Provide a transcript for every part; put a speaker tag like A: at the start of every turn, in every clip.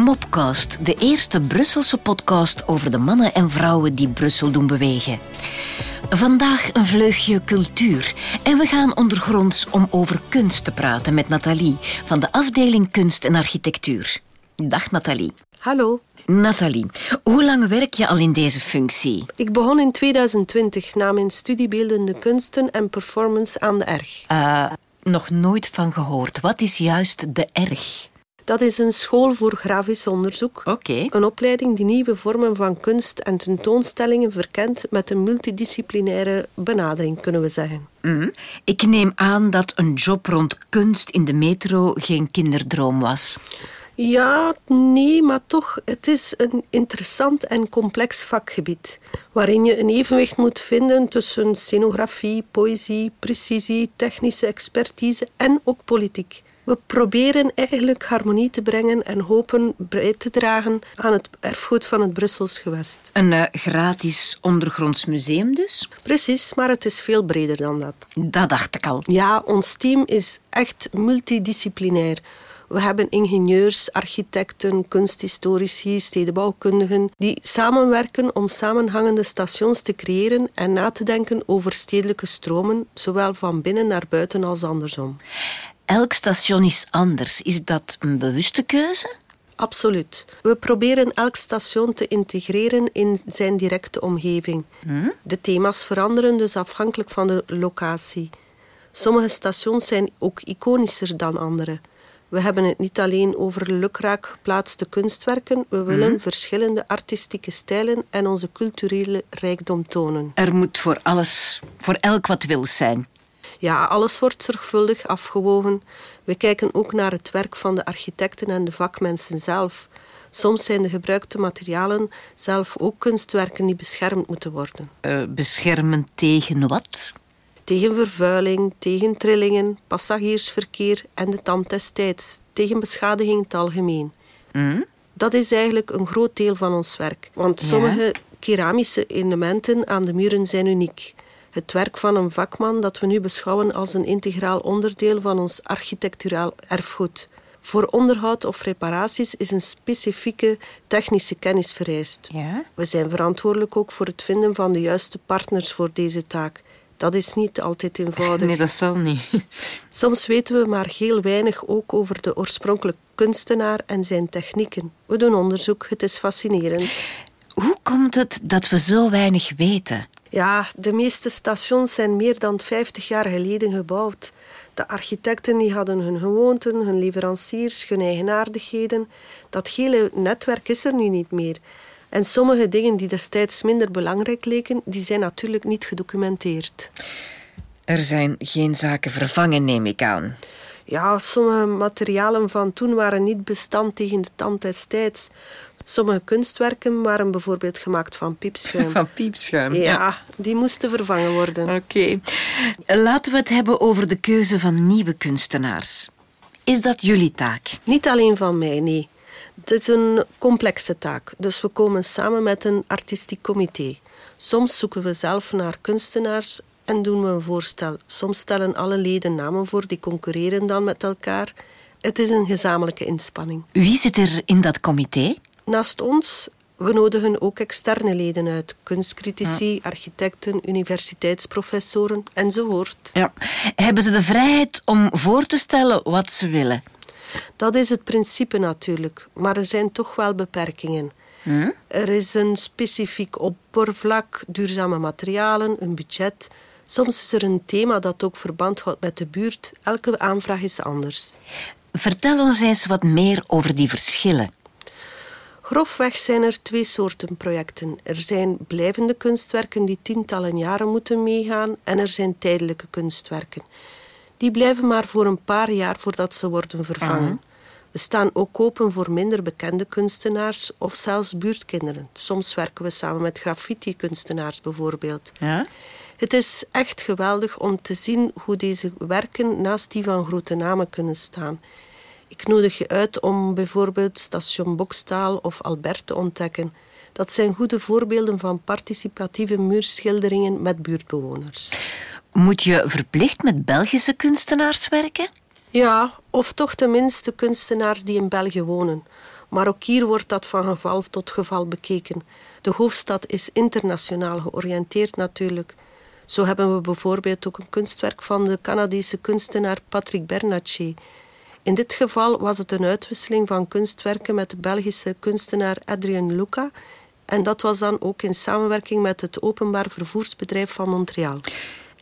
A: Mopcast, de eerste Brusselse podcast over de mannen en vrouwen die Brussel doen bewegen. Vandaag een vleugje cultuur en we gaan ondergronds om over kunst te praten met Nathalie van de afdeling Kunst en Architectuur. Dag Nathalie.
B: Hallo.
A: Nathalie, hoe lang werk je al in deze functie?
B: Ik begon in 2020 na mijn studie beeldende kunsten en performance aan de ERG.
A: Uh, nog nooit van gehoord. Wat is juist de ERG?
B: Dat is een school voor grafisch onderzoek.
A: Oké.
B: Een opleiding die nieuwe vormen van kunst en tentoonstellingen verkent met een multidisciplinaire benadering, kunnen we zeggen.
A: Mm. Ik neem aan dat een job rond kunst in de metro geen kinderdroom was.
B: Ja, nee, maar toch, het is een interessant en complex vakgebied. Waarin je een evenwicht moet vinden tussen scenografie, poëzie, precisie, technische expertise en ook politiek. We proberen eigenlijk harmonie te brengen en hopen bij te dragen aan het erfgoed van het Brussels gewest.
A: Een uh, gratis ondergronds museum dus?
B: Precies, maar het is veel breder dan dat.
A: Dat dacht ik al.
B: Ja, ons team is echt multidisciplinair. We hebben ingenieurs, architecten, kunsthistorici, stedenbouwkundigen die samenwerken om samenhangende stations te creëren en na te denken over stedelijke stromen, zowel van binnen naar buiten als andersom.
A: Elk station is anders. Is dat een bewuste keuze?
B: Absoluut. We proberen elk station te integreren in zijn directe omgeving.
A: Hm?
B: De thema's veranderen dus afhankelijk van de locatie. Sommige stations zijn ook iconischer dan andere. We hebben het niet alleen over lukraak geplaatste kunstwerken. We willen
A: Hm?
B: verschillende artistieke stijlen en onze culturele rijkdom tonen.
A: Er moet voor alles, voor elk wat wil zijn.
B: Ja, alles wordt zorgvuldig afgewogen. We kijken ook naar het werk van de architecten en de vakmensen zelf. Soms zijn de gebruikte materialen zelf ook kunstwerken die beschermd moeten worden.
A: Uh, beschermen tegen wat?
B: Tegen vervuiling, tegen trillingen, passagiersverkeer en de tand des tijds, tegen beschadiging in het algemeen.
A: Mm?
B: Dat is eigenlijk een groot deel van ons werk, want
A: Ja.
B: sommige keramische elementen aan de muren zijn uniek. Het werk van een vakman dat we nu beschouwen als een integraal onderdeel van ons architecturaal erfgoed. Voor onderhoud of reparaties is een specifieke technische kennis vereist.
A: Ja.
B: We zijn verantwoordelijk ook voor het vinden van de juiste partners voor deze taak. Dat is niet altijd eenvoudig.
A: Nee, dat zal niet.
B: Soms weten we maar heel weinig ook over de oorspronkelijke kunstenaar en zijn technieken. We doen onderzoek, het is fascinerend.
A: Hoe komt het dat we zo weinig weten?
B: Ja, de meeste stations zijn meer dan 50 jaar geleden gebouwd. De architecten die hadden hun gewoonten, hun leveranciers, hun eigenaardigheden. Dat hele netwerk is er nu niet meer. En sommige dingen die destijds minder belangrijk leken, die zijn natuurlijk niet gedocumenteerd.
A: Er zijn geen zaken vervangen, neem ik aan.
B: Ja, sommige materialen van toen waren niet bestand tegen de tand des tijds. Sommige kunstwerken waren bijvoorbeeld gemaakt van piepschuim.
A: Van piepschuim.
B: Ja, die moesten vervangen worden.
A: Oké. Laten we het hebben over de keuze van nieuwe kunstenaars. Is dat jullie taak?
B: Niet alleen van mij, nee. Het is een complexe taak, dus we komen samen met een artistiek comité. Soms zoeken we zelf naar kunstenaars en doen we een voorstel. Soms stellen alle leden namen voor die concurreren dan met elkaar. Het is een gezamenlijke inspanning.
A: Wie zit er in dat comité?
B: Naast ons, we nodigen ook externe leden uit. Kunstcritici, architecten, universiteitsprofessoren enzovoort.
A: Ja. Hebben ze de vrijheid om voor te stellen wat ze willen?
B: Dat is het principe natuurlijk, maar er zijn toch wel beperkingen.
A: Hm?
B: Er is een specifiek oppervlak, duurzame materialen, een budget. Soms is er een thema dat ook verband houdt met de buurt. Elke aanvraag is anders.
A: Vertel ons eens wat meer over die verschillen.
B: Grofweg zijn er twee soorten projecten. Er zijn blijvende kunstwerken die tientallen jaren moeten meegaan en er zijn tijdelijke kunstwerken. Die blijven maar voor een paar jaar voordat ze worden vervangen. We staan ook open voor minder bekende kunstenaars of zelfs buurtkinderen. Soms werken we samen met graffiti-kunstenaars bijvoorbeeld.
A: Ja?
B: Het is echt geweldig om te zien hoe deze werken naast die van grote namen kunnen staan. Ik nodig je uit om bijvoorbeeld Station Bokstaal of Albert te ontdekken. Dat zijn goede voorbeelden van participatieve muurschilderingen met buurtbewoners.
A: Moet je verplicht met Belgische kunstenaars werken?
B: Ja, of toch tenminste kunstenaars die in België wonen. Maar ook hier wordt dat van geval tot geval bekeken. De hoofdstad is internationaal georiënteerd natuurlijk. Zo hebben we bijvoorbeeld ook een kunstwerk van de Canadese kunstenaar Patrick Bernatchez. In dit geval was het een uitwisseling van kunstwerken met de Belgische kunstenaar Adrien Luca. En dat was dan ook in samenwerking met het openbaar vervoersbedrijf van Montreal.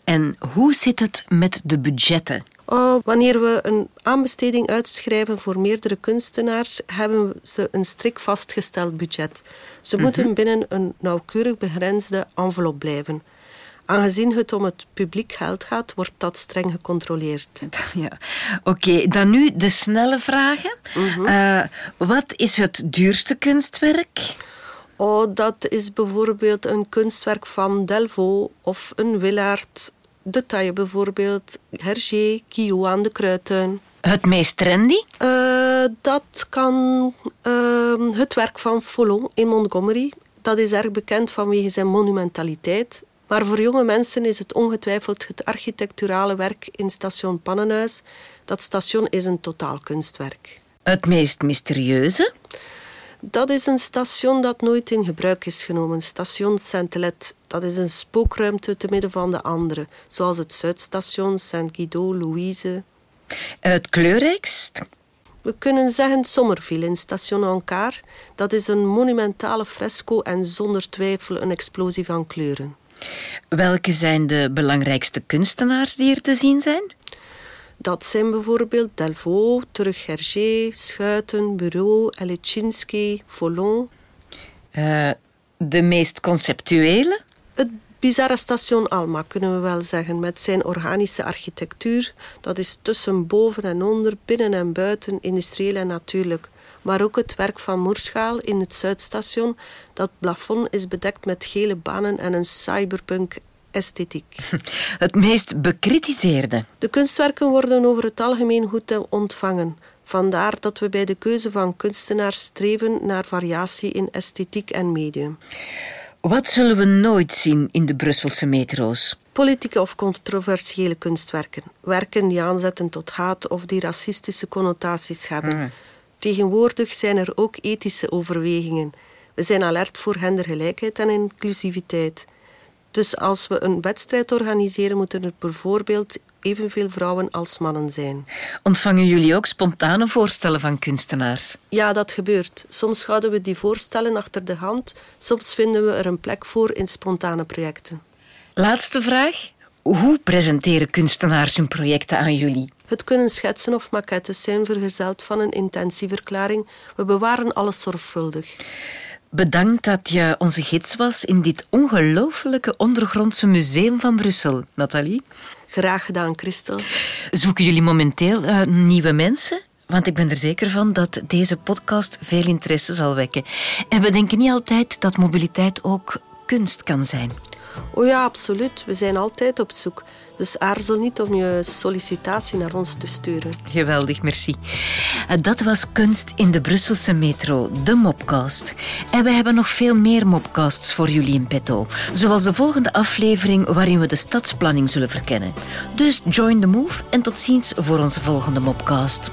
A: En hoe zit het met de budgetten?
B: Oh, wanneer we een aanbesteding uitschrijven voor meerdere kunstenaars, hebben ze een strikt vastgesteld budget. Ze
A: Mhm.
B: moeten binnen een nauwkeurig begrensde envelop blijven. Aangezien het om het publiek geld gaat, wordt dat streng gecontroleerd.
A: Ja. Oké, dan nu de snelle vragen. Eh, wat is het duurste kunstwerk?
B: Oh, dat is bijvoorbeeld een kunstwerk van Delvaux of een Willaert. De taille bijvoorbeeld, Hergé, Guillaume aan de Kruidtuin.
A: Het meest trendy?
B: Eh, dat kan ehm, het werk van Follon in Montgomery. Dat is erg bekend vanwege zijn monumentaliteit. Maar voor jonge mensen is het ongetwijfeld het architecturale werk in station Pannenhuis. Dat station is een totaal kunstwerk.
A: Het meest mysterieuze?
B: Dat is een station dat nooit in gebruik is genomen. Station Saint-Let. Dat is een spookruimte te midden van de andere. Zoals het Zuidstation, Saint-Guido, Louise.
A: Het kleurrijkst?
B: We kunnen zeggen Sommerville in Station Ancard. Dat is een monumentale fresco en zonder twijfel een explosie van kleuren.
A: Welke zijn de belangrijkste kunstenaars die er te zien zijn?
B: Dat zijn bijvoorbeeld Delvaux, terug Hergé, Schuiten, Bureau, Elechinski, Follon.
A: Eh, de meest conceptuele?
B: Het bizarre station Alma kunnen we wel zeggen, met zijn organische architectuur. Dat is tussen boven en onder, binnen en buiten, industrieel en natuurlijk. Maar ook het werk van Moerschaal in het Zuidstation. Dat plafond is bedekt met gele banen en een cyberpunk esthetiek.
A: Het meest bekritiseerde?
B: De kunstwerken worden over het algemeen goed ontvangen. Vandaar dat we bij de keuze van kunstenaars streven naar variatie in esthetiek en medium.
A: Wat zullen we nooit zien in de Brusselse metro's?
B: Politieke of controversiële kunstwerken. Werken die aanzetten tot haat of die racistische connotaties hebben. Tegenwoordig zijn er ook ethische overwegingen. We zijn alert voor gendergelijkheid en inclusiviteit. Dus als we een wedstrijd organiseren, moeten er bijvoorbeeld evenveel vrouwen als mannen zijn.
A: Ontvangen jullie ook spontane voorstellen van kunstenaars?
B: Ja, dat gebeurt. Soms houden we die voorstellen achter de hand, soms vinden we er een plek voor in spontane projecten.
A: Laatste vraag. Hoe presenteren kunstenaars hun projecten aan jullie?
B: Het kunnen schetsen of maquettes zijn vergezeld van een intentieverklaring. We bewaren alles zorgvuldig.
A: Bedankt dat je onze gids was in dit ongelooflijke ondergrondse museum van Brussel, Nathalie.
B: Graag gedaan, Christel.
A: Zoeken jullie momenteel uh, nieuwe mensen? Want ik ben er zeker van dat deze podcast veel interesse zal wekken. En we denken niet altijd dat mobiliteit ook kunst kan zijn.
B: Oh ja, absoluut. We zijn altijd op zoek. Dus aarzel niet om je sollicitatie naar ons te sturen.
A: Geweldig, merci. Dat was Kunst in de Brusselse metro, de Mopcast. En we hebben nog veel meer Mopcasts voor jullie in petto. Zoals de volgende aflevering waarin we de stadsplanning zullen verkennen. Dus join the move en tot ziens voor onze volgende Mopcast.